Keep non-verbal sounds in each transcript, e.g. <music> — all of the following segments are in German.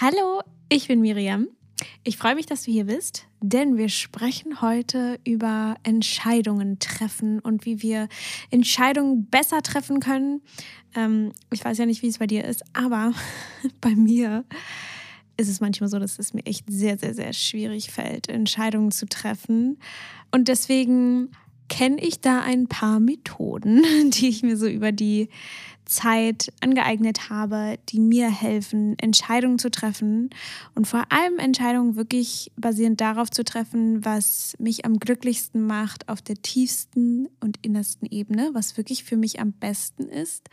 Hallo, ich bin Miriam. Ich freue mich, dass du hier bist, denn wir sprechen heute über Entscheidungen treffen und wie wir Entscheidungen besser treffen können. Ähm, ich weiß ja nicht, wie es bei dir ist, aber <laughs> bei mir ist es manchmal so, dass es mir echt sehr, sehr, sehr schwierig fällt, Entscheidungen zu treffen. Und deswegen kenne ich da ein paar Methoden, <laughs> die ich mir so über die Zeit angeeignet habe, die mir helfen, Entscheidungen zu treffen und vor allem Entscheidungen wirklich basierend darauf zu treffen, was mich am glücklichsten macht auf der tiefsten und innersten Ebene, was wirklich für mich am besten ist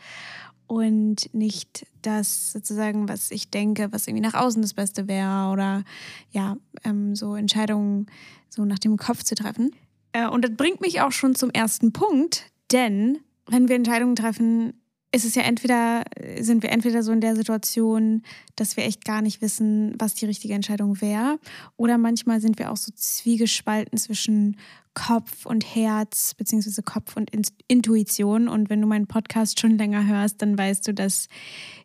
und nicht das sozusagen, was ich denke, was irgendwie nach außen das Beste wäre oder ja, ähm, so Entscheidungen so nach dem Kopf zu treffen. Äh, und das bringt mich auch schon zum ersten Punkt, denn wenn wir Entscheidungen treffen, ist es ja entweder, sind wir entweder so in der Situation, dass wir echt gar nicht wissen, was die richtige Entscheidung wäre, oder manchmal sind wir auch so zwiegespalten zwischen Kopf und Herz, beziehungsweise Kopf und Intuition. Und wenn du meinen Podcast schon länger hörst, dann weißt du, dass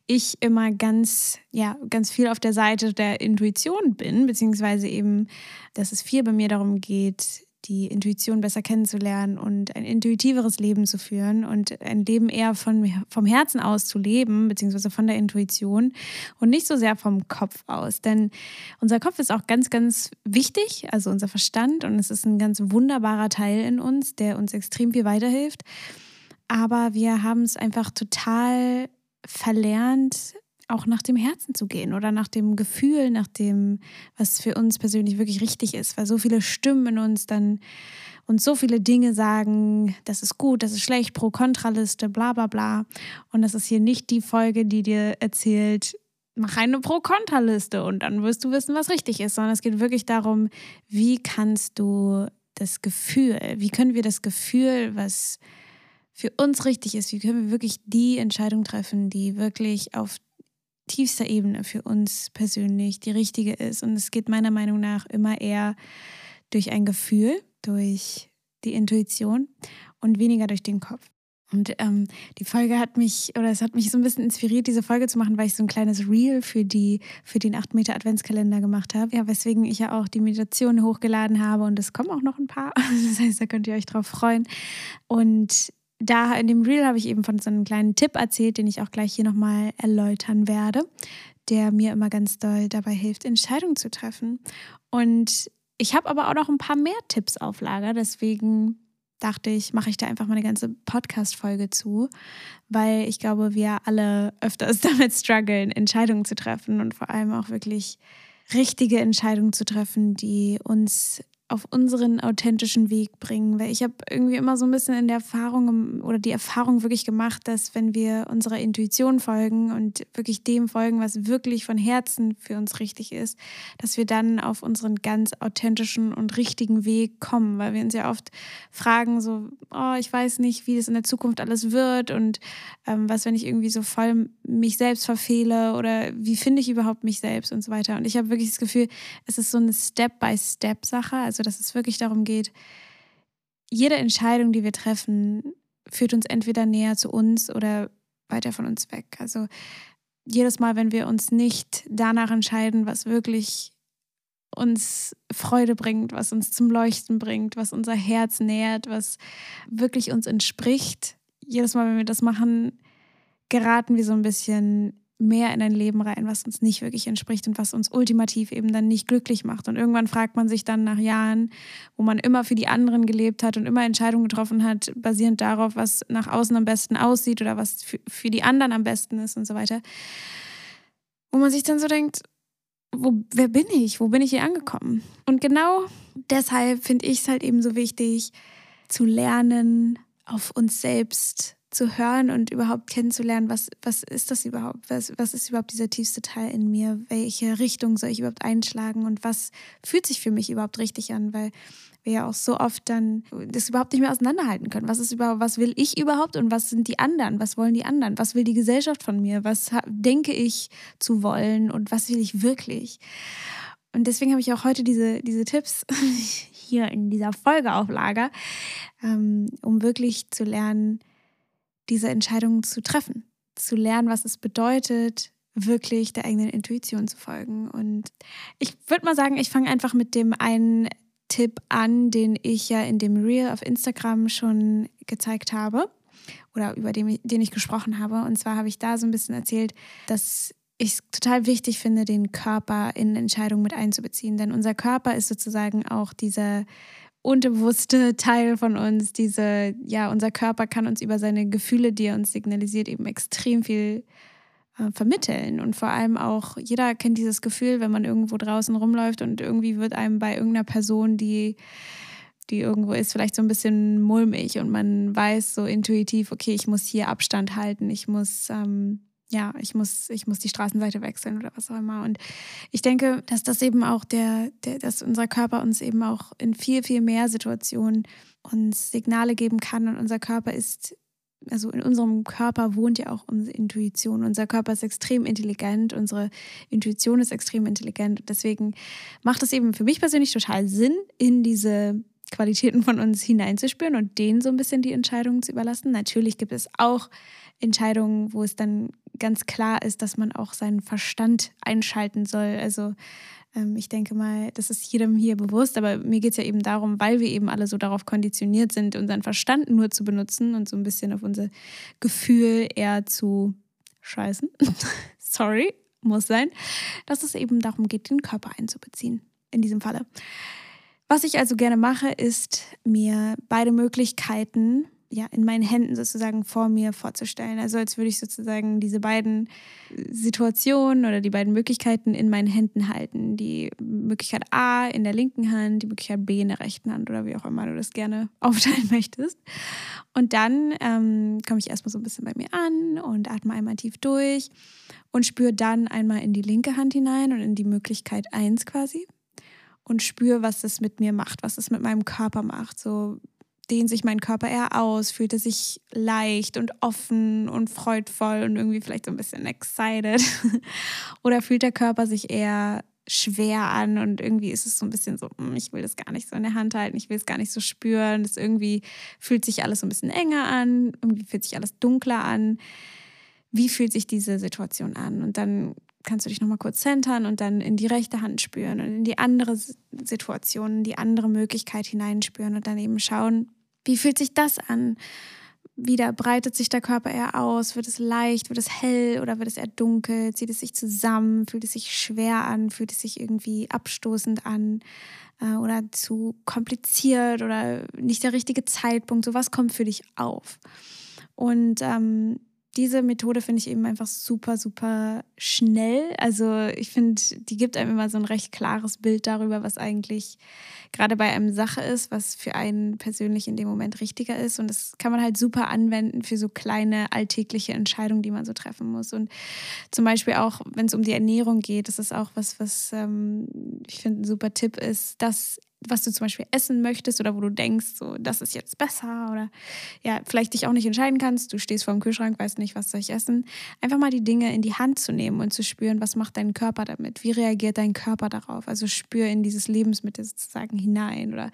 ich immer ganz, ja, ganz viel auf der Seite der Intuition bin, beziehungsweise eben, dass es viel bei mir darum geht, die Intuition besser kennenzulernen und ein intuitiveres Leben zu führen und ein Leben eher von, vom Herzen aus zu leben, beziehungsweise von der Intuition und nicht so sehr vom Kopf aus. Denn unser Kopf ist auch ganz, ganz wichtig, also unser Verstand, und es ist ein ganz wunderbarer Teil in uns, der uns extrem viel weiterhilft. Aber wir haben es einfach total verlernt, auch nach dem Herzen zu gehen oder nach dem Gefühl, nach dem, was für uns persönlich wirklich richtig ist, weil so viele Stimmen in uns dann uns so viele Dinge sagen, das ist gut, das ist schlecht, Pro-Kontra-Liste, bla bla bla. Und das ist hier nicht die Folge, die dir erzählt, mach eine Pro-Kontra-Liste und dann wirst du wissen, was richtig ist, sondern es geht wirklich darum, wie kannst du das Gefühl, wie können wir das Gefühl, was für uns richtig ist, wie können wir wirklich die Entscheidung treffen, die wirklich auf tiefster Ebene für uns persönlich die richtige ist. Und es geht meiner Meinung nach immer eher durch ein Gefühl, durch die Intuition und weniger durch den Kopf. Und ähm, die Folge hat mich, oder es hat mich so ein bisschen inspiriert, diese Folge zu machen, weil ich so ein kleines Reel für, die, für den 8 Meter Adventskalender gemacht habe. Ja, weswegen ich ja auch die Meditation hochgeladen habe und es kommen auch noch ein paar. <laughs> Das heißt, da könnt ihr euch drauf freuen. Und da in dem Reel habe ich eben von so einem kleinen Tipp erzählt, den ich auch gleich hier nochmal erläutern werde, der mir immer ganz doll dabei hilft, Entscheidungen zu treffen. Und ich habe aber auch noch ein paar mehr Tipps auf Lager, deswegen dachte ich, mache ich da einfach mal eine ganze Podcast-Folge zu, weil ich glaube, wir alle öfters <laughs> damit strugglen, Entscheidungen zu treffen und vor allem auch wirklich richtige Entscheidungen zu treffen, die uns auf unseren authentischen Weg bringen. Weil ich habe irgendwie immer so ein bisschen in der Erfahrung oder die Erfahrung wirklich gemacht, dass wenn wir unserer Intuition folgen und wirklich dem folgen, was wirklich von Herzen für uns richtig ist, dass wir dann auf unseren ganz authentischen und richtigen Weg kommen. Weil wir uns ja oft fragen, so, oh, ich weiß nicht, wie das in der Zukunft alles wird und ähm, was, wenn ich irgendwie so voll mich selbst verfehle oder wie finde ich überhaupt mich selbst und so weiter. Und ich habe wirklich das Gefühl, es ist so eine Step-by-Step-Sache. Also also, dass es wirklich darum geht, jede Entscheidung, die wir treffen, führt uns entweder näher zu uns oder weiter von uns weg. Also jedes Mal, wenn wir uns nicht danach entscheiden, was wirklich uns Freude bringt, was uns zum Leuchten bringt, was unser Herz nährt, was wirklich uns entspricht, jedes Mal, wenn wir das machen, geraten wir so ein bisschen mehr in ein Leben rein, was uns nicht wirklich entspricht und was uns ultimativ eben dann nicht glücklich macht. Und irgendwann fragt man sich dann nach Jahren, wo man immer für die anderen gelebt hat und immer Entscheidungen getroffen hat, basierend darauf, was nach außen am besten aussieht oder was für, die anderen am besten ist und so weiter. Wo man sich dann so denkt, wo, wer bin ich? Wo bin ich hier angekommen? Und genau deshalb finde ich es halt eben so wichtig, zu lernen, auf uns selbst zu hören und überhaupt kennenzulernen, was, was ist das überhaupt? Was, was ist überhaupt dieser tiefste Teil in mir? Welche Richtung soll ich überhaupt einschlagen und was fühlt sich für mich überhaupt richtig an? Weil wir ja auch so oft dann das überhaupt nicht mehr auseinanderhalten können. Was ist überhaupt, was will ich überhaupt und was sind die anderen? Was wollen die anderen? Was will die Gesellschaft von mir? Was denke ich zu wollen und was will ich wirklich? Und deswegen habe ich auch heute diese, diese Tipps <laughs> hier in dieser Folge auf Lager, ähm, um wirklich zu lernen, diese Entscheidungen zu treffen, zu lernen, was es bedeutet, wirklich der eigenen Intuition zu folgen. Und ich würde mal sagen, ich fange einfach mit dem einen Tipp an, den ich ja in dem Reel auf Instagram schon gezeigt habe oder über den, den ich gesprochen habe. Und zwar habe ich da so ein bisschen erzählt, dass ich es total wichtig finde, den Körper in Entscheidungen mit einzubeziehen. Denn unser Körper ist sozusagen auch dieser unterbewusste Teil von uns. Diese, ja, unser Körper kann uns über seine Gefühle, die er uns signalisiert, eben extrem viel äh, vermitteln. Und vor allem auch, jeder kennt dieses Gefühl, wenn man irgendwo draußen rumläuft und irgendwie wird einem bei irgendeiner Person, die die irgendwo ist, vielleicht so ein bisschen mulmig und man weiß so intuitiv, okay, ich muss hier Abstand halten, ich muss, ähm, ja, ich muss, ich muss die Straßenseite wechseln oder was auch immer. Und ich denke, dass das eben auch der, der, dass unser Körper uns eben auch in viel, viel mehr Situationen uns Signale geben kann und unser Körper ist also in unserem Körper wohnt ja auch unsere Intuition. Unser Körper ist extrem intelligent, unsere Intuition ist extrem intelligent. Deswegen macht es eben für mich persönlich total Sinn, in diese Qualitäten von uns hineinzuspüren und denen so ein bisschen die Entscheidungen zu überlassen. Natürlich gibt es auch Entscheidungen, wo es dann ganz klar ist, dass man auch seinen Verstand einschalten soll. Also ähm, ich denke mal, das ist jedem hier bewusst, aber mir geht es ja eben darum, weil wir eben alle so darauf konditioniert sind, unseren Verstand nur zu benutzen und so ein bisschen auf unser Gefühl eher zu scheißen. <laughs> Sorry, muss sein, dass es eben darum geht, den Körper einzubeziehen. In diesem Falle. Was ich also gerne mache, ist mir beide Möglichkeiten ja, in meinen Händen sozusagen vor mir vorzustellen. Also als würde ich sozusagen diese beiden Situationen oder die beiden Möglichkeiten in meinen Händen halten. Die Möglichkeit A in der linken Hand, die Möglichkeit B in der rechten Hand oder wie auch immer du das gerne <laughs> aufteilen möchtest. Und dann ähm, komme ich erstmal so ein bisschen bei mir an und atme einmal tief durch und spüre dann einmal in die linke Hand hinein und in die Möglichkeit 1 quasi und spüre, was das mit mir macht, was es mit meinem Körper macht. So dehnt sich mein Körper eher aus, fühlt er sich leicht und offen und freudvoll und irgendwie vielleicht so ein bisschen excited. <laughs> Oder fühlt der Körper sich eher schwer an und irgendwie ist es so ein bisschen so, hm, ich will das gar nicht so in der Hand halten, ich will es gar nicht so spüren. Das irgendwie fühlt sich alles so ein bisschen enger an, irgendwie fühlt sich alles dunkler an. Wie fühlt sich diese Situation an? Und dann kannst du dich nochmal kurz centern und dann in die rechte Hand spüren und in die andere Situation, die andere Möglichkeit hineinspüren und dann eben schauen, wie fühlt sich das an? Wieder breitet sich der Körper eher aus, wird es leicht, wird es hell? Oder wird es eher dunkel, zieht es sich zusammen, fühlt es sich schwer an, fühlt es sich irgendwie abstoßend an? Äh, oder zu kompliziert? Oder nicht der richtige Zeitpunkt. So was kommt für dich auf. Und ähm, diese Methode finde ich eben einfach super, super schnell. Also ich finde, die gibt einem immer so ein recht klares Bild darüber, was eigentlich gerade bei einem Sache ist, was für einen persönlich in dem Moment richtiger ist. Und das kann man halt super anwenden für so kleine alltägliche Entscheidungen, die man so treffen muss. Und zum Beispiel auch, wenn es um die Ernährung geht, das ist auch was, was ähm, ich finde ein super Tipp ist, dass was du zum Beispiel essen möchtest oder wo du denkst, so, das ist jetzt besser oder ja, vielleicht dich auch nicht entscheiden kannst, du stehst vor dem Kühlschrank, weißt nicht, was soll ich essen, einfach mal die Dinge in die Hand zu nehmen und zu spüren, was macht dein Körper damit, wie reagiert dein Körper darauf, also spür in dieses Lebensmittel sozusagen hinein oder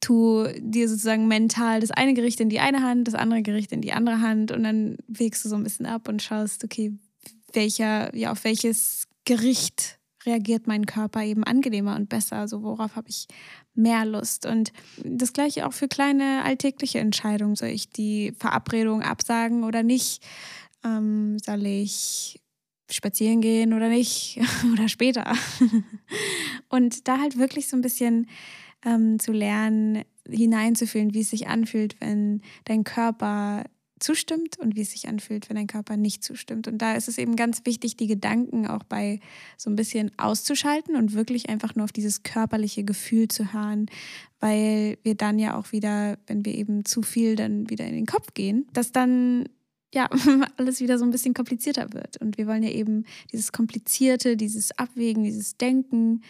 tu dir sozusagen mental das eine Gericht in die eine Hand, das andere Gericht in die andere Hand und dann wägst du so ein bisschen ab und schaust, okay, welcher, ja, auf welches Gericht reagiert mein Körper eben angenehmer und besser. Also worauf habe ich mehr Lust? Und das gleiche auch für kleine alltägliche Entscheidungen. Soll ich die Verabredung absagen oder nicht? Ähm, soll ich spazieren gehen oder nicht? <laughs> oder später? <laughs> und da halt wirklich so ein bisschen ähm, zu lernen, hineinzufühlen, wie es sich anfühlt, wenn dein Körper zustimmt und wie es sich anfühlt, wenn dein Körper nicht zustimmt. Und da ist es eben ganz wichtig, die Gedanken auch bei so ein bisschen auszuschalten und wirklich einfach nur auf dieses körperliche Gefühl zu hören, weil wir dann ja auch wieder, wenn wir eben zu viel dann wieder in den Kopf gehen, dass dann ja, <laughs> alles wieder so ein bisschen komplizierter wird. Und wir wollen ja eben dieses Komplizierte, dieses Abwägen, dieses Denken,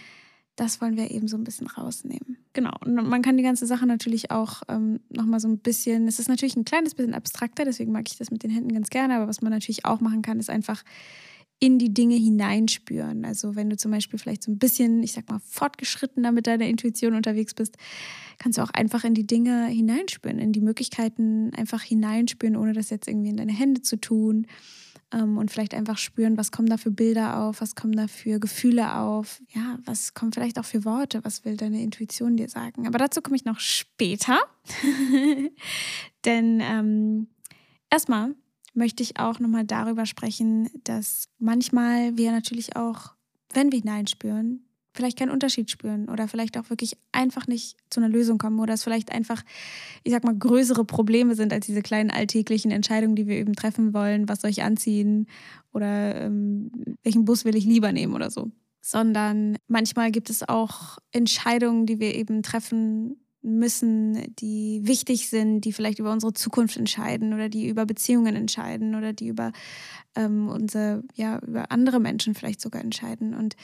das wollen wir eben so ein bisschen rausnehmen. Genau. Und man kann die ganze Sache natürlich auch ähm, nochmal so ein bisschen, es ist natürlich ein kleines bisschen abstrakter, deswegen mag ich das mit den Händen ganz gerne, aber was man natürlich auch machen kann, ist einfach in die Dinge hineinspüren. Also wenn du zum Beispiel vielleicht so ein bisschen, ich sag mal, fortgeschrittener mit deiner Intuition unterwegs bist, kannst du auch einfach in die Dinge hineinspüren, in die Möglichkeiten einfach hineinspüren, ohne das jetzt irgendwie in deine Hände zu tun ähm, und vielleicht einfach spüren, was kommen da für Bilder auf, was kommen da für Gefühle auf, ja, was kommen vielleicht auch für Worte, was will deine Intuition dir sagen. Aber dazu komme ich noch später, <laughs> denn ähm, erstmal möchte ich auch nochmal darüber sprechen, dass manchmal wir natürlich auch, wenn wir hineinspüren, vielleicht keinen Unterschied spüren oder vielleicht auch wirklich einfach nicht zu einer Lösung kommen oder es vielleicht einfach, ich sag mal, größere Probleme sind als diese kleinen alltäglichen Entscheidungen, die wir eben treffen wollen, was soll ich anziehen oder ähm, welchen Bus will ich lieber nehmen oder so. Sondern manchmal gibt es auch Entscheidungen, die wir eben treffen müssen, die wichtig sind, die vielleicht über unsere Zukunft entscheiden oder die über Beziehungen entscheiden oder die über ähm, unsere, ja, über andere Menschen vielleicht sogar entscheiden. Und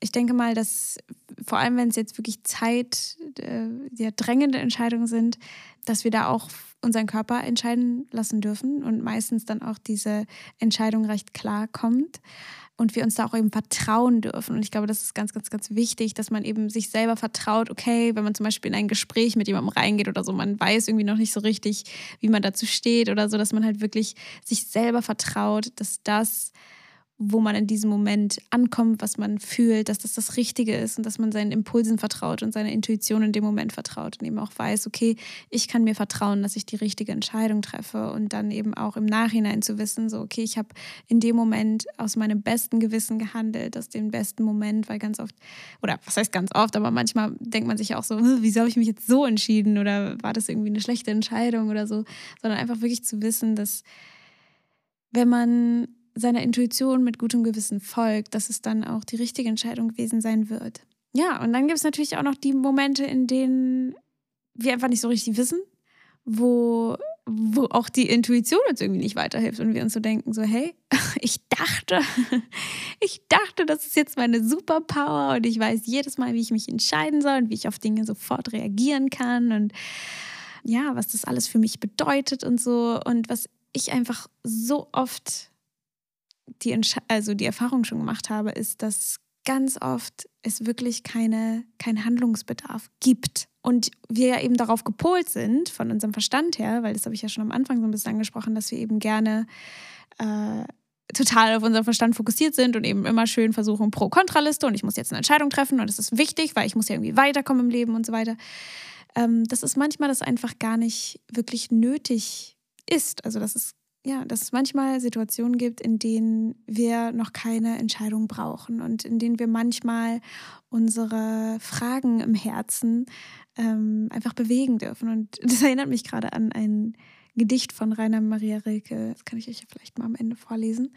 ich denke mal, dass vor allem, wenn es jetzt wirklich Zeit, äh, ja, drängende Entscheidungen sind, dass wir da auch unseren Körper entscheiden lassen dürfen und meistens dann auch diese Entscheidung recht klar kommt und wir uns da auch eben vertrauen dürfen. Und ich glaube, das ist ganz, ganz, ganz wichtig, dass man eben sich selber vertraut, okay, wenn man zum Beispiel in ein Gespräch mit jemandem reingeht oder so, man weiß irgendwie noch nicht so richtig, wie man dazu steht oder so, dass man halt wirklich sich selber vertraut, dass das wo man in diesem Moment ankommt, was man fühlt, dass das das Richtige ist und dass man seinen Impulsen vertraut und seiner Intuition in dem Moment vertraut und eben auch weiß, okay, ich kann mir vertrauen, dass ich die richtige Entscheidung treffe und dann eben auch im Nachhinein zu wissen, so, okay, ich habe in dem Moment aus meinem besten Gewissen gehandelt, aus dem besten Moment, weil ganz oft, oder was heißt ganz oft, aber manchmal denkt man sich auch so, wieso habe ich mich jetzt so entschieden oder war das irgendwie eine schlechte Entscheidung oder so, sondern einfach wirklich zu wissen, dass wenn man seiner Intuition mit gutem Gewissen folgt, dass es dann auch die richtige Entscheidung gewesen sein wird. Ja, und dann gibt es natürlich auch noch die Momente, in denen wir einfach nicht so richtig wissen, wo, wo auch die Intuition uns irgendwie nicht weiterhilft und wir uns so denken, so, hey, <laughs> ich dachte, <laughs> ich dachte, das ist jetzt meine Superpower und ich weiß jedes Mal, wie ich mich entscheiden soll und wie ich auf Dinge sofort reagieren kann und ja, was das alles für mich bedeutet und so und was ich einfach so oft die, also die Erfahrung schon gemacht habe, ist, dass ganz oft es wirklich keine, kein Handlungsbedarf gibt. Und wir ja eben darauf gepolt sind, von unserem Verstand her, weil das habe ich ja schon am Anfang so ein bisschen angesprochen, dass wir eben gerne äh, total auf unseren Verstand fokussiert sind und eben immer schön versuchen, Pro-Kontraliste und ich muss jetzt eine Entscheidung treffen und das ist wichtig, weil ich muss ja irgendwie weiterkommen im Leben und so weiter. Ähm, das ist manchmal das einfach gar nicht wirklich nötig ist. Also das ist ja, dass es manchmal Situationen gibt, in denen wir noch keine Entscheidung brauchen und in denen wir manchmal unsere Fragen im Herzen ähm, einfach bewegen dürfen. Und <laughs> das erinnert mich gerade an ein Gedicht von Rainer Maria Rilke. Das kann ich euch ja vielleicht mal am Ende vorlesen.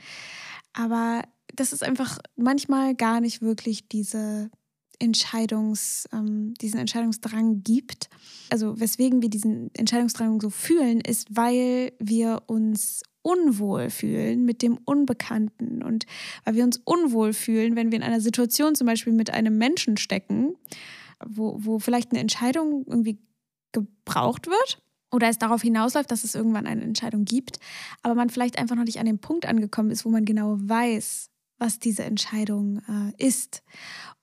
Aber das ist einfach manchmal gar nicht wirklich diese Entscheidungs, ähm, diesen Entscheidungsdrang gibt. Also weswegen wir diesen Entscheidungsdrang so fühlen, ist, weil wir uns unwohl fühlen mit dem Unbekannten und weil wir uns unwohl fühlen, wenn wir in einer Situation zum Beispiel mit einem Menschen stecken, wo, wo vielleicht eine Entscheidung irgendwie gebraucht wird oder es darauf hinausläuft, dass es irgendwann eine Entscheidung gibt, aber man vielleicht einfach noch nicht an dem Punkt angekommen ist, wo man genau weiß, was diese Entscheidung äh, ist.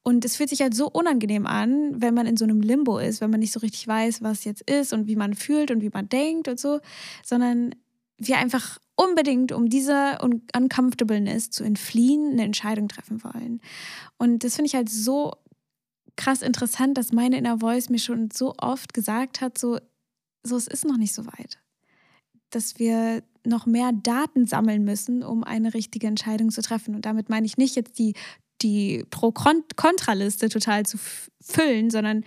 Und es fühlt sich halt so unangenehm an, wenn man in so einem Limbo ist, wenn man nicht so richtig weiß, was jetzt ist und wie man fühlt und wie man denkt und so, sondern wir einfach unbedingt, um diese Uncomfortableness zu entfliehen, eine Entscheidung treffen wollen. Und das finde ich halt so krass interessant, dass meine Inner Voice mir schon so oft gesagt hat, so, so es ist noch nicht so weit. Dass wir noch mehr Daten sammeln müssen, um eine richtige Entscheidung zu treffen. Und damit meine ich nicht jetzt die, die Pro-Kontra-Liste total zu füllen, sondern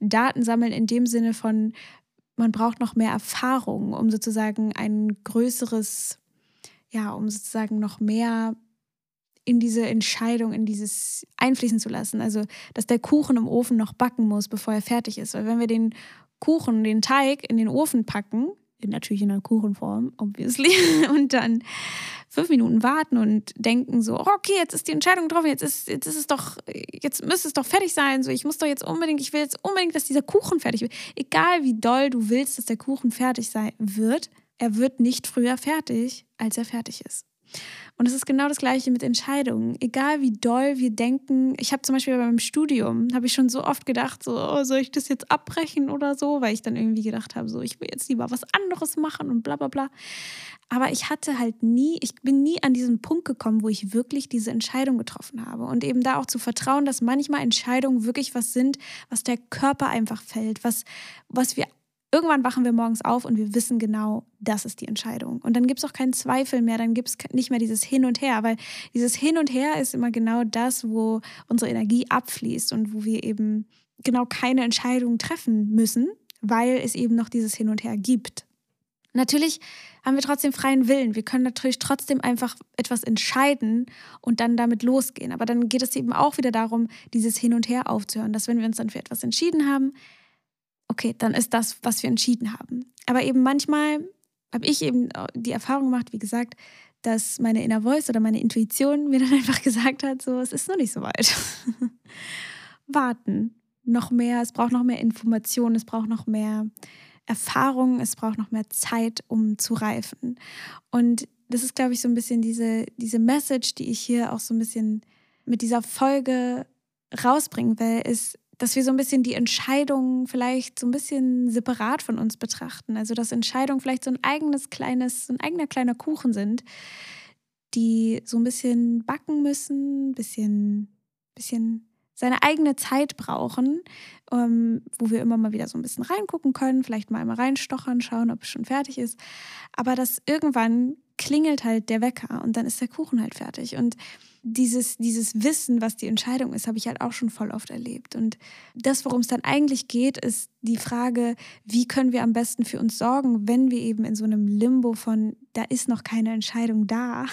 Daten sammeln in dem Sinne von, man braucht noch mehr Erfahrung, um sozusagen ein größeres, ja, um sozusagen noch mehr in diese Entscheidung, in dieses einfließen zu lassen. Also, dass der Kuchen im Ofen noch backen muss, bevor er fertig ist. Weil wenn wir den Kuchen, den Teig in den Ofen packen, natürlich in einer Kuchenform, obviously, <laughs> und dann fünf Minuten warten und denken so, oh, okay, jetzt ist die Entscheidung getroffen, jetzt ist, jetzt ist es doch, jetzt müsste es doch fertig sein, so, ich muss doch jetzt unbedingt, ich will jetzt unbedingt, dass dieser Kuchen fertig wird. Egal wie doll du willst, dass der Kuchen fertig sein wird, er wird nicht früher fertig, als er fertig ist. Und es ist genau das Gleiche mit Entscheidungen. Egal wie doll wir denken, ich habe zum Beispiel beim Studium, habe ich schon so oft gedacht, so, oh, soll ich das jetzt abbrechen oder so, weil ich dann irgendwie gedacht habe, so, ich will jetzt lieber was anderes machen und bla bla bla. Aber ich hatte halt nie, ich bin nie an diesen Punkt gekommen, wo ich wirklich diese Entscheidung getroffen habe. Und eben da auch zu vertrauen, dass manchmal Entscheidungen wirklich was sind, was der Körper einfach fällt, was, was wir Irgendwann wachen wir morgens auf und wir wissen genau, das ist die Entscheidung. Und dann gibt es auch keinen Zweifel mehr, dann gibt es nicht mehr dieses Hin und Her, weil dieses Hin und Her ist immer genau das, wo unsere Energie abfließt und wo wir eben genau keine Entscheidung treffen müssen, weil es eben noch dieses Hin und Her gibt. Natürlich haben wir trotzdem freien Willen. Wir können natürlich trotzdem einfach etwas entscheiden und dann damit losgehen. Aber dann geht es eben auch wieder darum, dieses Hin und Her aufzuhören, dass wenn wir uns dann für etwas entschieden haben, okay, dann ist das, was wir entschieden haben. Aber eben manchmal habe ich eben die Erfahrung gemacht, wie gesagt, dass meine Inner Voice oder meine Intuition mir dann <laughs> einfach gesagt hat, so, es ist noch nicht so weit. <laughs> Warten, noch mehr, es braucht noch mehr Informationen, es braucht noch mehr Erfahrung, es braucht noch mehr Zeit, um zu reifen. Und das ist, glaube ich, so ein bisschen diese, diese Message, die ich hier auch so ein bisschen mit dieser Folge rausbringen will, ist, dass wir so ein bisschen die Entscheidungen vielleicht so ein bisschen separat von uns betrachten. Also dass Entscheidungen vielleicht so ein eigenes kleines, so ein eigener kleiner Kuchen sind, die so ein bisschen backen müssen, ein bisschen, bisschen seine eigene Zeit brauchen, ähm, wo wir immer mal wieder so ein bisschen reingucken können, vielleicht mal einmal reinstochern, schauen, ob es schon fertig ist. Aber dass irgendwann klingelt halt der Wecker und dann ist der Kuchen halt fertig. Und dieses, dieses Wissen, was die Entscheidung ist, habe ich halt auch schon voll oft erlebt. Und das, worum es dann eigentlich geht, ist die Frage, wie können wir am besten für uns sorgen, wenn wir eben in so einem Limbo von, da ist noch keine Entscheidung da,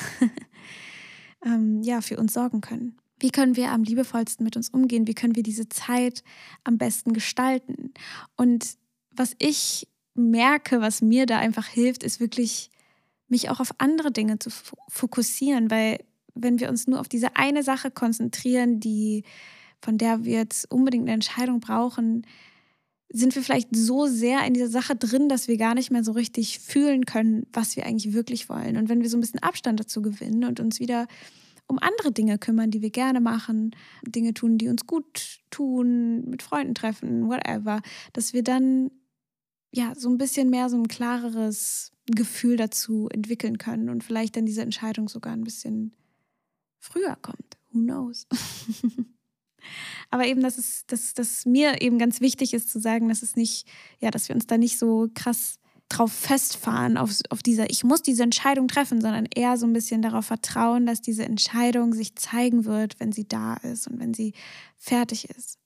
<laughs> ähm, ja, für uns sorgen können. Wie können wir am liebevollsten mit uns umgehen? Wie können wir diese Zeit am besten gestalten? Und was ich merke, was mir da einfach hilft, ist wirklich mich auch auf andere Dinge zu fokussieren, weil wenn wir uns nur auf diese eine Sache konzentrieren, die von der wir jetzt unbedingt eine Entscheidung brauchen, sind wir vielleicht so sehr in dieser Sache drin, dass wir gar nicht mehr so richtig fühlen können, was wir eigentlich wirklich wollen. Und wenn wir so ein bisschen Abstand dazu gewinnen und uns wieder um andere Dinge kümmern, die wir gerne machen, Dinge tun, die uns gut tun, mit Freunden treffen, whatever, dass wir dann ja so ein bisschen mehr so ein klareres Gefühl dazu entwickeln können und vielleicht dann diese Entscheidung sogar ein bisschen früher kommt. Who knows? <laughs> Aber eben, dass es, dass, dass mir eben ganz wichtig ist zu sagen, dass es nicht, ja, dass wir uns da nicht so krass drauf festfahren, auf, auf dieser, ich muss diese Entscheidung treffen, sondern eher so ein bisschen darauf vertrauen, dass diese Entscheidung sich zeigen wird, wenn sie da ist und wenn sie fertig ist.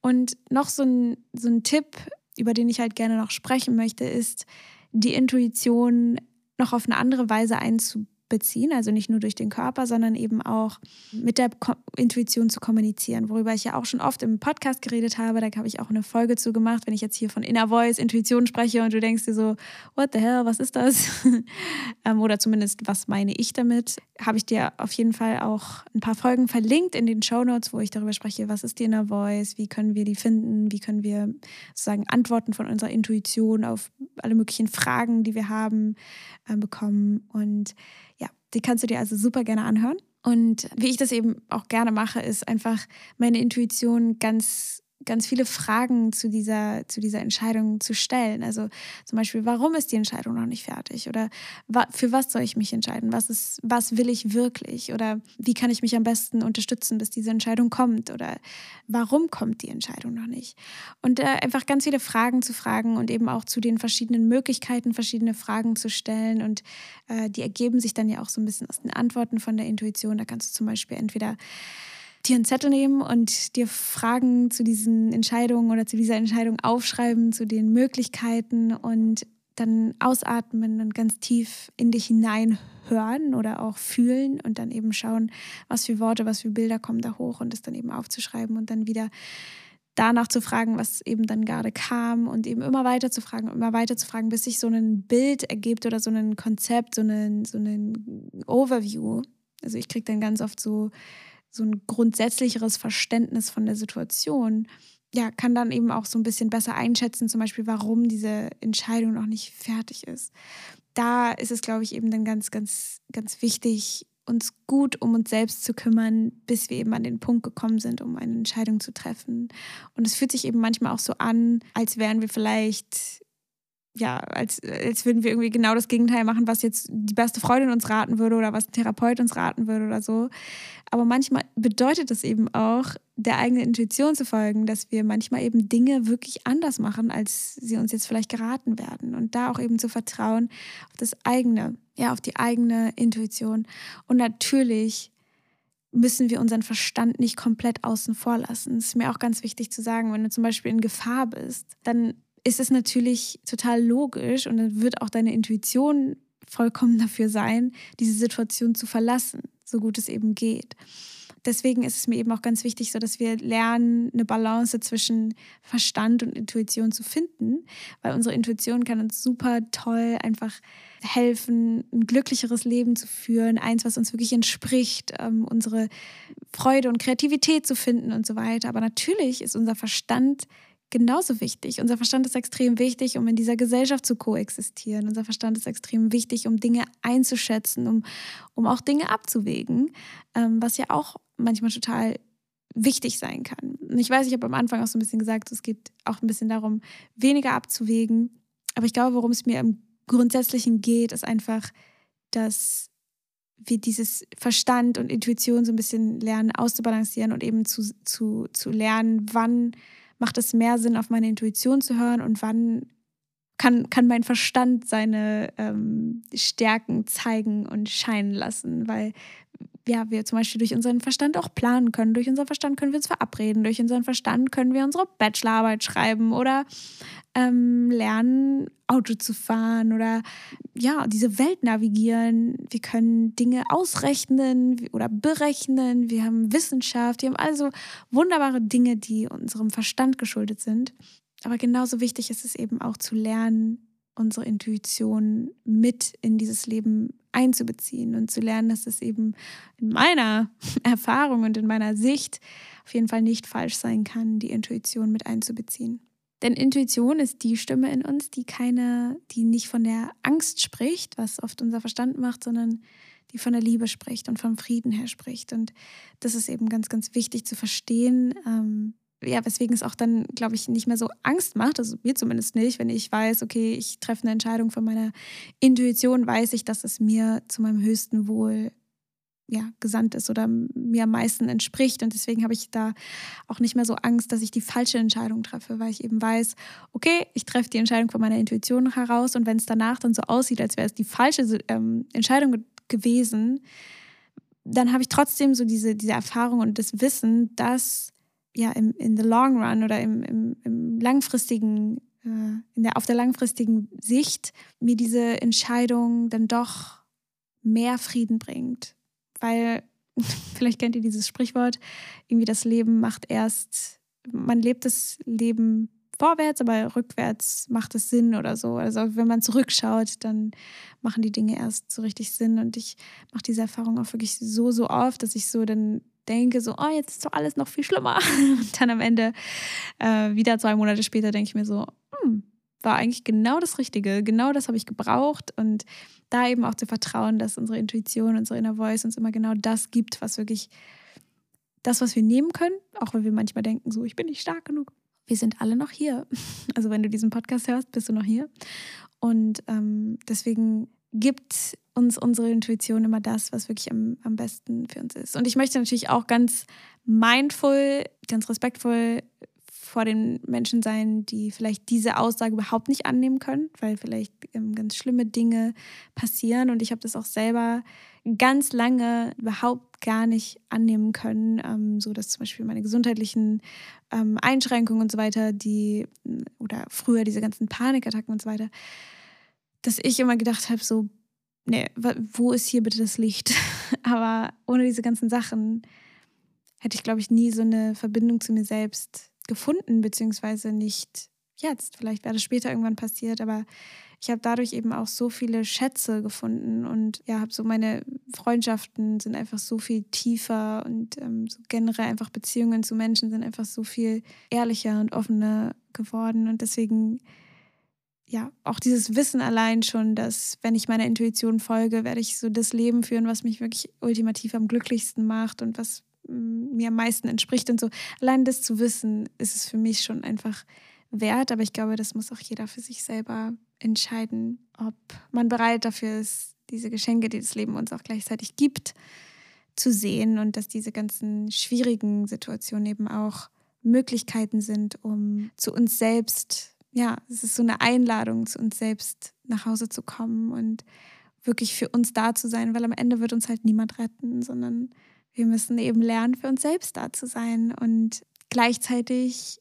Und noch so ein, so ein Tipp, über den ich halt gerne noch sprechen möchte, ist, die Intuition noch auf eine andere Weise einzubauen beziehen, also nicht nur durch den Körper, sondern eben auch mit der Ko Intuition zu kommunizieren, worüber ich ja auch schon oft im Podcast geredet habe. Da habe ich auch eine Folge zu gemacht, wenn ich jetzt hier von Inner Voice, Intuition spreche und du denkst dir so, what the hell, was ist das? <laughs> Ähm, oder zumindest, was meine ich damit? Habe ich dir auf jeden Fall auch ein paar Folgen verlinkt in den Show Notes, wo ich darüber spreche, was ist die Inner Voice, wie können wir die finden, wie können wir sozusagen Antworten von unserer Intuition auf alle möglichen Fragen, die wir haben, äh, bekommen. Und die kannst du dir also super gerne anhören. Und wie ich das eben auch gerne mache, ist einfach meine Intuition ganz ganz viele Fragen zu dieser, zu dieser Entscheidung zu stellen. Also zum Beispiel, warum ist die Entscheidung noch nicht fertig? Oder für was soll ich mich entscheiden? Was, ist, was will ich wirklich? Oder wie kann ich mich am besten unterstützen, bis diese Entscheidung kommt? Oder warum kommt die Entscheidung noch nicht? Und äh, einfach ganz viele Fragen zu fragen und eben auch zu den verschiedenen Möglichkeiten verschiedene Fragen zu stellen. Und äh, die ergeben sich dann ja auch so ein bisschen aus den Antworten von der Intuition. Da kannst du zum Beispiel entweder dir einen Zettel nehmen und dir Fragen zu diesen Entscheidungen oder zu dieser Entscheidung aufschreiben, zu den Möglichkeiten und dann ausatmen und ganz tief in dich hinein hören oder auch fühlen und dann eben schauen, was für Worte, was für Bilder kommen da hoch und das dann eben aufzuschreiben und dann wieder danach zu fragen, was eben dann gerade kam und eben immer weiter zu fragen, immer weiter zu fragen, bis sich so ein Bild ergibt oder so ein Konzept, so ein, so Overview. Also ich kriege dann ganz oft so so ein grundsätzlicheres Verständnis von der Situation, ja, kann dann eben auch so ein bisschen besser einschätzen, zum Beispiel, warum diese Entscheidung noch nicht fertig ist. da ist es, glaube ich, eben dann ganz, ganz, ganz wichtig, uns gut um uns selbst zu kümmern, bis wir eben an den Punkt gekommen sind, um eine Entscheidung zu treffen. Und es fühlt sich eben manchmal auch so an, als wären wir vielleicht ja, als, als würden wir irgendwie genau das Gegenteil machen, was jetzt die beste Freundin uns raten würde oder was ein Therapeut uns raten würde oder so. Aber manchmal bedeutet das eben auch, der eigenen Intuition zu folgen, dass wir manchmal eben Dinge wirklich anders machen, als sie uns jetzt vielleicht geraten werden. Und da auch eben zu vertrauen auf das eigene, ja, auf die eigene Intuition. Und natürlich müssen wir unseren Verstand nicht komplett außen vor lassen. Es ist mir auch ganz wichtig zu sagen, wenn du zum Beispiel in Gefahr bist, dann ist es natürlich total logisch und dann wird auch deine Intuition vollkommen dafür sein, diese Situation zu verlassen, so gut es eben geht. Deswegen ist es mir eben auch ganz wichtig, so dass wir lernen, eine Balance zwischen Verstand und Intuition zu finden, weil unsere Intuition kann uns super toll einfach helfen, ein glücklicheres Leben zu führen, eins, was uns wirklich entspricht, ähm, unsere Freude und Kreativität zu finden und so weiter. Aber natürlich ist unser Verstand genauso wichtig. Unser Verstand ist extrem wichtig, um in dieser Gesellschaft zu koexistieren. Unser Verstand ist extrem wichtig, um Dinge einzuschätzen, um, um auch Dinge abzuwägen, ähm, was ja auch manchmal total wichtig sein kann. Und ich weiß, ich habe am Anfang auch so ein bisschen gesagt, es geht auch ein bisschen darum, weniger abzuwägen. Aber ich glaube, worum es mir im Grundsätzlichen geht, ist einfach, dass wir dieses Verstand und Intuition so ein bisschen lernen auszubalancieren und eben zu, zu, zu lernen, wann macht es mehr Sinn, auf meine Intuition zu hören und wann kann, kann mein Verstand seine ähm, Stärken zeigen und scheinen lassen, weil ja, wir zum Beispiel durch unseren Verstand auch planen können. Durch unseren Verstand können wir uns verabreden. Durch unseren Verstand können wir unsere Bachelorarbeit schreiben oder ähm, lernen, Auto zu fahren oder ja, diese Welt navigieren. Wir können Dinge ausrechnen oder berechnen. Wir haben Wissenschaft. Wir haben also wunderbare Dinge, die unserem Verstand geschuldet sind. Aber genauso wichtig ist es eben auch zu lernen, unsere Intuition mit in dieses Leben einzubeziehen und zu lernen, dass es eben in meiner <laughs> Erfahrung und in meiner Sicht auf jeden Fall nicht falsch sein kann, die Intuition mit einzubeziehen. Denn Intuition ist die Stimme in uns, die keine, die nicht von der Angst spricht, was oft unser Verstand macht, sondern die von der Liebe spricht und vom Frieden her spricht. Und das ist eben ganz, ganz wichtig zu verstehen, ähm, ja, weswegen es auch dann, glaube ich, nicht mehr so Angst macht, also mir zumindest nicht, wenn ich weiß, okay, ich treffe eine Entscheidung von meiner Intuition, weiß ich, dass es mir zu meinem höchsten Wohl ja, gesandt ist oder mir am meisten entspricht. Und deswegen habe ich da auch nicht mehr so Angst, dass ich die falsche Entscheidung treffe, weil ich eben weiß, okay, ich treffe die Entscheidung von meiner Intuition heraus und wenn es danach dann so aussieht, als wäre es die falsche ähm, Entscheidung gewesen, dann habe ich trotzdem so diese, diese Erfahrung und das Wissen, dass ja im in the long run oder im, im, im langfristigen, äh, in der, auf der langfristigen Sicht mir diese Entscheidung dann doch mehr Frieden bringt. Weil, <laughs> vielleicht kennt ihr dieses Sprichwort, irgendwie das Leben macht erst, man lebt das Leben vorwärts, aber rückwärts macht es Sinn oder so. Also wenn man zurückschaut, dann machen die Dinge erst so richtig Sinn. Und ich mache diese Erfahrung auch wirklich so, so oft, dass ich so dann denke, so, oh, jetzt ist doch alles noch viel schlimmer. <laughs> Und dann am Ende, äh, wieder zwei Monate später, denke ich mir so, hm, war eigentlich genau das Richtige, genau das habe ich gebraucht. Und da eben auch zu vertrauen, dass unsere Intuition, unsere Inner Voice uns immer genau das gibt, was wirklich das, was wir nehmen können, auch wenn wir manchmal denken, so, ich bin nicht stark genug. Wir sind alle noch hier. <laughs> Also wenn du diesen Podcast hörst, bist du noch hier. Und ähm, deswegen gibt uns unsere Intuition immer das, was wirklich am, am besten für uns ist. Und ich möchte natürlich auch ganz mindful, ganz respektvoll vor den Menschen sein, die vielleicht diese Aussage überhaupt nicht annehmen können, weil vielleicht ähm, ganz schlimme Dinge passieren. Und ich habe das auch selber ganz lange überhaupt gar nicht annehmen können, ähm, so dass zum Beispiel meine gesundheitlichen ähm, Einschränkungen und so weiter, die oder früher diese ganzen Panikattacken und so weiter, dass ich immer gedacht habe, so, nee, wo ist hier bitte das Licht? <laughs> Aber ohne diese ganzen Sachen hätte ich, glaube ich, nie so eine Verbindung zu mir selbst gefunden, beziehungsweise nicht jetzt. Vielleicht wäre das später irgendwann passiert, aber ich habe dadurch eben auch so viele Schätze gefunden und ja, habe so meine Freundschaften sind einfach so viel tiefer und ähm, so generell einfach Beziehungen zu Menschen sind einfach so viel ehrlicher und offener geworden und deswegen ja, auch dieses Wissen allein schon, dass wenn ich meiner Intuition folge, werde ich so das Leben führen, was mich wirklich ultimativ am glücklichsten macht und was mir am meisten entspricht und so. Allein das zu wissen, ist es für mich schon einfach wert, aber ich glaube, das muss auch jeder für sich selber entscheiden, ob man bereit dafür ist, diese Geschenke, die das Leben uns auch gleichzeitig gibt, zu sehen und dass diese ganzen schwierigen Situationen eben auch Möglichkeiten sind, um zu uns selbst, ja, es ist so eine Einladung, zu uns selbst nach Hause zu kommen und wirklich für uns da zu sein, weil am Ende wird uns halt niemand retten, sondern wir müssen eben lernen, für uns selbst da zu sein und gleichzeitig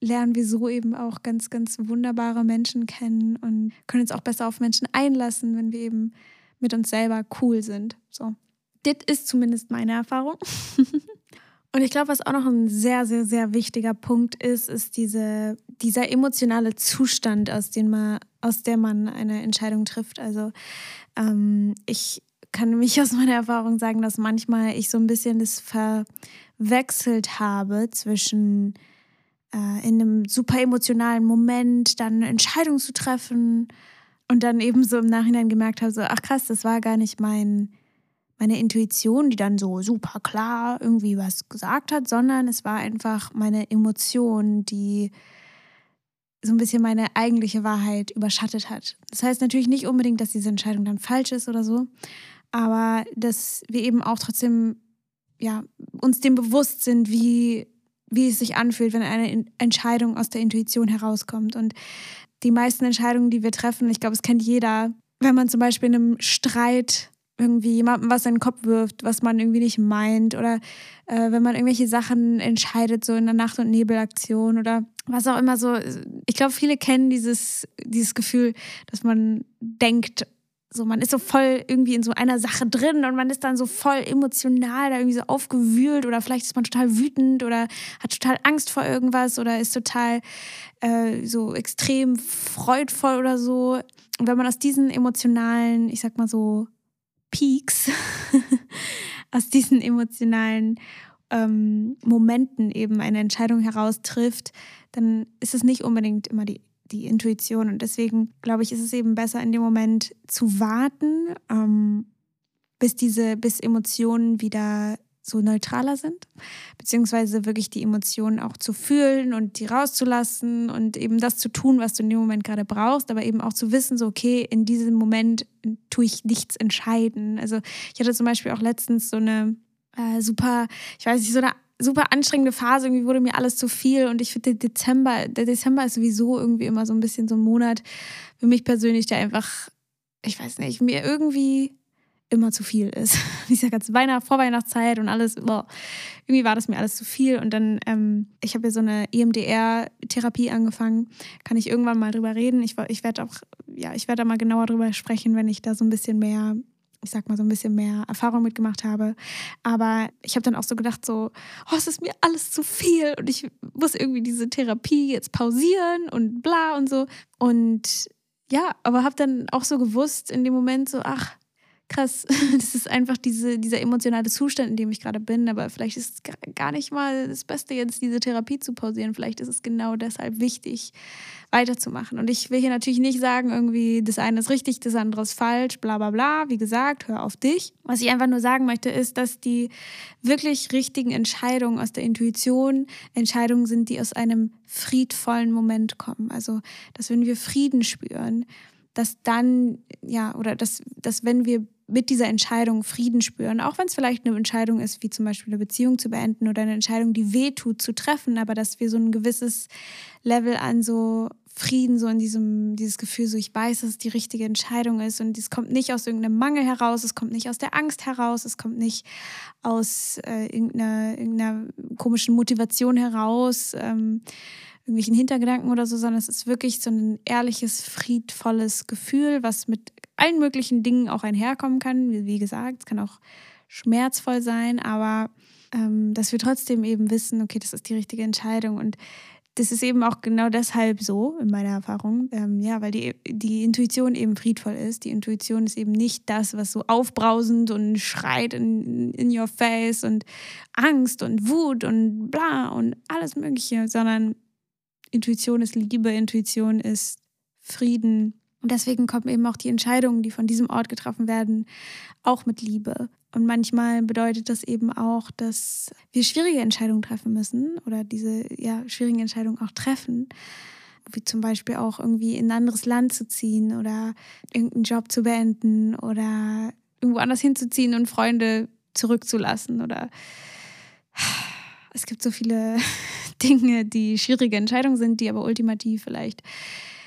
lernen wir so eben auch ganz, ganz wunderbare Menschen kennen und können uns auch besser auf Menschen einlassen, wenn wir eben mit uns selber cool sind. So. Das ist zumindest meine Erfahrung. <laughs> und ich glaube, was auch noch ein sehr, sehr, sehr wichtiger Punkt ist, ist diese, dieser emotionale Zustand, aus dem man, aus der man eine Entscheidung trifft. Also ähm, ich kann mich aus meiner Erfahrung sagen, dass manchmal ich so ein bisschen das verwechselt habe zwischen äh, in einem super emotionalen Moment dann eine Entscheidung zu treffen und dann eben so im Nachhinein gemerkt habe, so, ach krass, das war gar nicht mein, meine Intuition, die dann so super klar irgendwie was gesagt hat, sondern es war einfach meine Emotion, die so ein bisschen meine eigentliche Wahrheit überschattet hat. Das heißt natürlich nicht unbedingt, dass diese Entscheidung dann falsch ist oder so, aber dass wir eben auch trotzdem ja, uns dem bewusst sind, wie wie es sich anfühlt, wenn eine Entscheidung aus der Intuition herauskommt. Und die meisten Entscheidungen, die wir treffen, ich glaube, es kennt jeder, wenn man zum Beispiel in einem Streit irgendwie jemandem was in den Kopf wirft, was man irgendwie nicht meint oder äh, wenn man irgendwelche Sachen entscheidet, so in der Nacht- und Nebelaktion oder was auch immer so. Ich glaube, viele kennen dieses, dieses Gefühl, dass man denkt, so, man ist so voll irgendwie in so einer Sache drin und man ist dann so voll emotional da irgendwie so aufgewühlt oder vielleicht ist man total wütend oder hat total Angst vor irgendwas oder ist total äh, so extrem freudvoll oder so. Und wenn man aus diesen emotionalen, ich sag mal so, Peaks, <laughs> aus diesen emotionalen ähm, Momenten eben eine Entscheidung heraus trifft, dann ist es nicht unbedingt immer die die Intuition. Und deswegen glaube ich, ist es eben besser, in dem Moment zu warten, ähm, bis diese, bis Emotionen wieder so neutraler sind, beziehungsweise wirklich die Emotionen auch zu fühlen und die rauszulassen und eben das zu tun, was du in dem Moment gerade brauchst, aber eben auch zu wissen, so, okay, in diesem Moment tue ich nichts entscheiden. Also ich hatte zum Beispiel auch letztens so eine äh, super, ich weiß nicht, so eine super anstrengende Phase. Irgendwie wurde mir alles zu viel und ich finde, Dezember, der Dezember ist sowieso irgendwie immer so ein bisschen so ein Monat für mich persönlich, der einfach, ich weiß nicht, mir irgendwie immer zu viel ist. <laughs> Diese ganze Weihnacht, Vorweihnachtszeit und alles, boah, irgendwie war das mir alles zu viel. Und dann, ähm, ich habe ja so eine EMDR-Therapie angefangen, kann ich irgendwann mal drüber reden. Ich, ich werde auch, ja, ich werde da mal genauer drüber sprechen, wenn ich da so ein bisschen mehr ich sag mal, so ein bisschen mehr Erfahrung mitgemacht habe. Aber ich habe dann auch so gedacht, so, oh, es ist mir alles zu viel und ich muss irgendwie diese Therapie jetzt pausieren und bla und so. Und ja, aber habe dann auch so gewusst in dem Moment so, ach, krass, <laughs> das ist einfach diese, dieser emotionale Zustand, in dem ich gerade bin. Aber vielleicht ist es gar nicht mal das Beste, jetzt diese Therapie zu pausieren. Vielleicht ist es genau deshalb wichtig, weiterzumachen. Und ich will hier natürlich nicht sagen, irgendwie, das eine ist richtig, das andere ist falsch, bla bla bla. Wie gesagt, hör auf dich. Was ich einfach nur sagen möchte, ist, dass die wirklich richtigen Entscheidungen aus der Intuition Entscheidungen sind, die aus einem friedvollen Moment kommen. Also, dass wenn wir Frieden spüren, dass dann, ja, oder dass, dass wenn wir mit dieser Entscheidung Frieden spüren, auch wenn es vielleicht eine Entscheidung ist, wie zum Beispiel eine Beziehung zu beenden oder eine Entscheidung, die weh tut, zu treffen, aber dass wir so ein gewisses Level an so Frieden, so in diesem, dieses Gefühl, so ich weiß, dass es die richtige Entscheidung ist und es kommt nicht aus irgendeinem Mangel heraus, es kommt nicht aus der Angst heraus, es kommt nicht aus äh, irgendeiner, irgendeiner komischen Motivation heraus. Ähm, irgendwelchen Hintergedanken oder so, sondern es ist wirklich so ein ehrliches, friedvolles Gefühl, was mit allen möglichen Dingen auch einherkommen kann. Wie, wie gesagt, es kann auch schmerzvoll sein, aber ähm, dass wir trotzdem eben wissen, okay, das ist die richtige Entscheidung und das ist eben auch genau deshalb so, in meiner Erfahrung, ähm, ja, weil die, die Intuition eben friedvoll ist. Die Intuition ist eben nicht das, was so aufbrausend und schreit in, in your face und Angst und Wut und bla und alles Mögliche, sondern Intuition ist Liebe, Intuition ist Frieden. Und deswegen kommen eben auch die Entscheidungen, die von diesem Ort getroffen werden, auch mit Liebe. Und manchmal bedeutet das eben auch, dass wir schwierige Entscheidungen treffen müssen oder diese ja, schwierigen Entscheidungen auch treffen. Wie zum Beispiel auch irgendwie in ein anderes Land zu ziehen oder irgendeinen Job zu beenden oder irgendwo anders hinzuziehen und Freunde zurückzulassen oder <sighs> es gibt so viele <laughs> Dinge, die schwierige Entscheidungen sind, die aber ultimativ vielleicht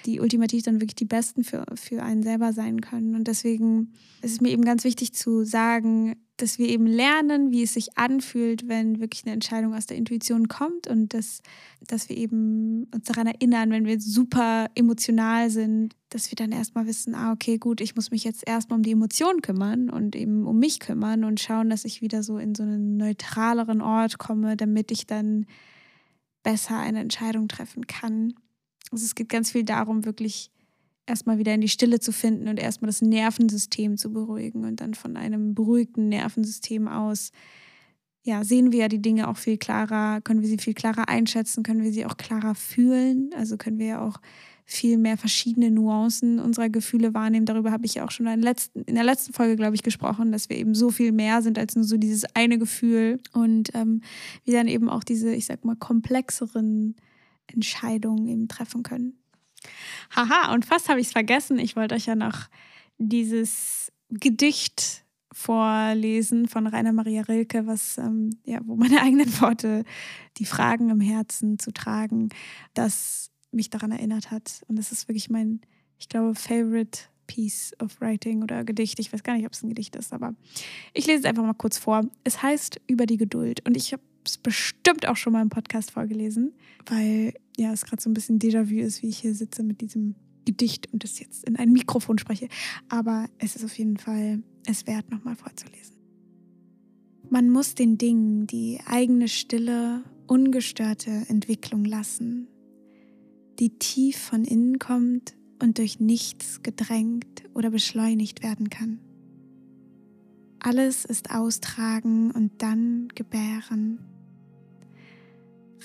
die ultimativ dann wirklich die besten für, für einen selber sein können. Und deswegen ist es mir eben ganz wichtig zu sagen, dass wir eben lernen, wie es sich anfühlt, wenn wirklich eine Entscheidung aus der Intuition kommt und dass, dass wir eben uns daran erinnern, wenn wir super emotional sind, dass wir dann erstmal wissen, ah, okay, gut, ich muss mich jetzt erstmal um die Emotionen kümmern und eben um mich kümmern und schauen, dass ich wieder so in so einen neutraleren Ort komme, damit ich dann besser eine Entscheidung treffen kann. Also es geht ganz viel darum, wirklich erstmal wieder in die Stille zu finden und erstmal das Nervensystem zu beruhigen. Und dann von einem beruhigten Nervensystem aus, ja, sehen wir ja die Dinge auch viel klarer, können wir sie viel klarer einschätzen, können wir sie auch klarer fühlen. Also können wir ja auch viel mehr verschiedene Nuancen unserer Gefühle wahrnehmen. Darüber habe ich ja auch schon in der letzten, Folge, glaube ich, gesprochen, dass wir eben so viel mehr sind als nur so dieses eine Gefühl und ähm, wir dann eben auch diese, ich sag mal, komplexeren Entscheidungen eben treffen können. Haha, und fast habe ich es vergessen. Ich wollte euch ja noch dieses Gedicht vorlesen von Rainer Maria Rilke, was ähm, ja, wo meine <laughs> eigenen Worte, die Fragen im Herzen zu tragen, das mich daran erinnert hat. Und das ist wirklich mein, ich glaube, favorite piece of writing oder Gedicht. Ich weiß gar nicht, ob es ein Gedicht ist, aber ich lese es einfach mal kurz vor. Es heißt Über die Geduld. Und ich habe es bestimmt auch schon mal im Podcast vorgelesen, weil ja, es gerade so ein bisschen Déjà-vu ist, wie ich hier sitze mit diesem Gedicht und das jetzt in ein Mikrofon spreche. Aber es ist auf jeden Fall es wert, nochmal vorzulesen. Man muss den Dingen die eigene stille, ungestörte Entwicklung lassen, die tief von innen kommt und durch nichts gedrängt oder beschleunigt werden kann. Alles ist austragen und dann gebären.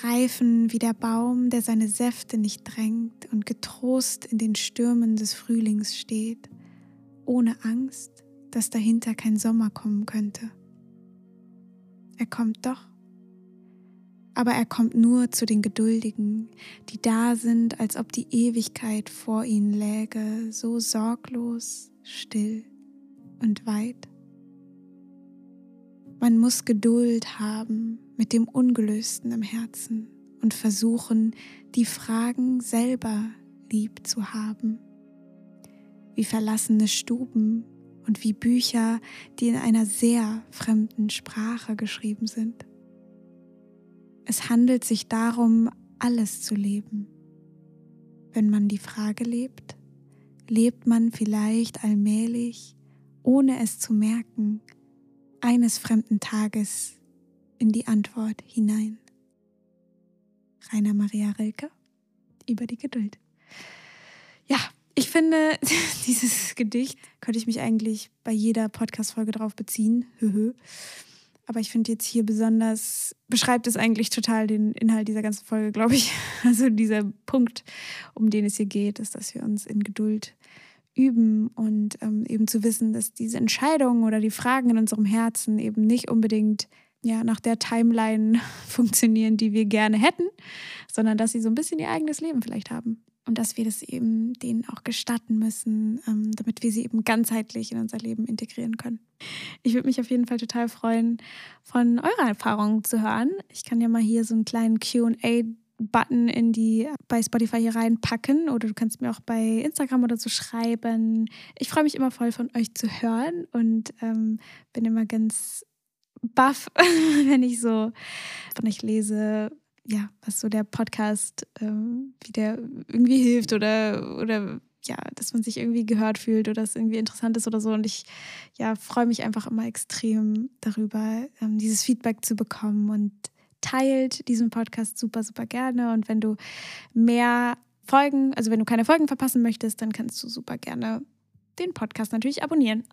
Reifen wie der Baum, der seine Säfte nicht drängt und getrost in den Stürmen des Frühlings steht, ohne Angst, dass dahinter kein Sommer kommen könnte. Er kommt doch, aber er kommt nur zu den Geduldigen, die da sind, als ob die Ewigkeit vor ihnen läge, so sorglos, still und weit. Man muss Geduld haben mit dem Ungelösten im Herzen und versuchen, die Fragen selber lieb zu haben. Wie verlassene Stuben und wie Bücher, die in einer sehr fremden Sprache geschrieben sind. Es handelt sich darum, alles zu leben. Wenn man die Frage lebt, lebt man vielleicht allmählich, ohne es zu merken, eines fremden Tages in die Antwort hinein. Rainer Maria Rilke über die Geduld. Ja, ich finde, <laughs> dieses Gedicht könnte ich mich eigentlich bei jeder Podcast-Folge drauf beziehen. Aber ich finde jetzt hier besonders, beschreibt es eigentlich total den Inhalt dieser ganzen Folge, glaube ich. <laughs> Also dieser Punkt, um den es hier geht, ist, dass wir uns in Geduld üben und ähm, eben zu wissen, dass diese Entscheidungen oder die Fragen in unserem Herzen eben nicht unbedingt ja, nach der Timeline <laughs> funktionieren, die wir gerne hätten, sondern dass sie so ein bisschen ihr eigenes Leben vielleicht haben. Und dass wir das eben denen auch gestatten müssen, ähm, damit wir sie eben ganzheitlich in unser Leben integrieren können. Ich würde mich auf jeden Fall total freuen, von eurer Erfahrung zu hören. Ich kann ja mal hier so einen kleinen QA Button in die bei Spotify hier reinpacken oder du kannst mir auch bei Instagram oder so schreiben. Ich freue mich immer voll von euch zu hören und ähm, bin immer ganz baff, <laughs> wenn ich so wenn ich lese, ja, was so der Podcast, ähm, wie der irgendwie hilft oder oder ja, dass man sich irgendwie gehört fühlt oder es irgendwie interessant ist oder so. Und ich ja, freue mich einfach immer extrem darüber, ähm, dieses Feedback zu bekommen und teilt diesen Podcast super, super gerne. Und wenn du mehr Folgen, also wenn du keine Folgen verpassen möchtest, dann kannst du super gerne den Podcast natürlich abonnieren.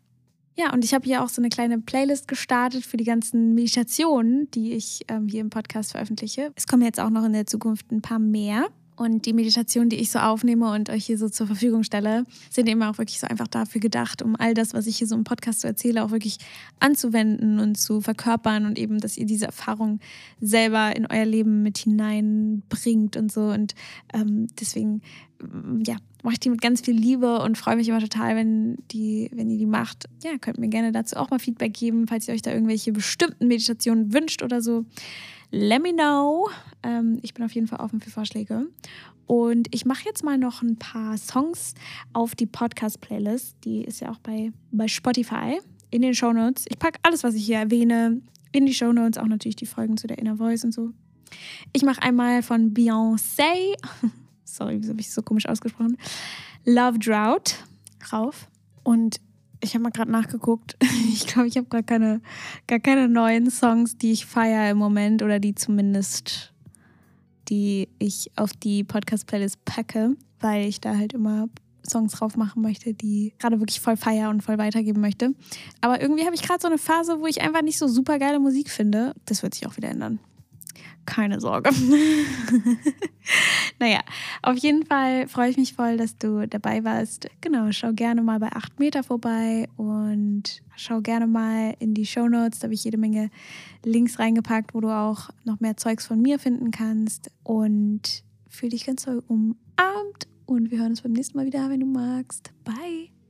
Ja, und ich habe hier auch so eine kleine Playlist gestartet für die ganzen Meditationen, die ich ähm, hier im Podcast veröffentliche. Es kommen jetzt auch noch in der Zukunft ein paar mehr. Und die Meditationen, die ich so aufnehme und euch hier so zur Verfügung stelle, sind eben auch wirklich so einfach dafür gedacht, um all das, was ich hier so im Podcast so erzähle, auch wirklich anzuwenden und zu verkörpern und eben, dass ihr diese Erfahrung selber in euer Leben mit hineinbringt und so. Und ähm, deswegen, mm, ja, mache ich die mit ganz viel Liebe und freue mich immer total, wenn, die, wenn ihr die macht. Ja, könnt mir gerne dazu auch mal Feedback geben, falls ihr euch da irgendwelche bestimmten Meditationen wünscht oder so let me know. Ähm, ich bin auf jeden Fall offen für Vorschläge. Und ich mache jetzt mal noch ein paar Songs auf die Podcast-Playlist. Die ist ja auch bei, bei Spotify in den Show Notes. Ich packe alles, was ich hier erwähne, in die Show Notes. Auch natürlich die Folgen zu der Inner Voice und so. Ich mache einmal von Beyoncé. <laughs> Sorry, wieso habe ich so komisch ausgesprochen? Love Drought rauf. Und ich habe mal gerade nachgeguckt. <laughs> Ich glaube, ich habe gar keine, gar keine neuen Songs, die ich feiere im Moment oder die zumindest, die ich auf die Podcast-Playlist packe, weil ich da halt immer Songs drauf machen möchte, die gerade wirklich voll feier und voll weitergeben möchte. Aber irgendwie habe ich gerade so eine Phase, wo ich einfach nicht so super geile Musik finde. Das wird sich auch wieder ändern keine Sorge. <laughs> naja, auf jeden Fall freue ich mich voll, dass du dabei warst. Genau, schau gerne mal bei 8 Meter vorbei und schau gerne mal in die Show Notes. Da habe ich jede Menge Links reingepackt, wo du auch noch mehr Zeugs von mir finden kannst. Und fühle dich ganz toll umarmt. Und wir hören uns beim nächsten Mal wieder, wenn du magst. Bye.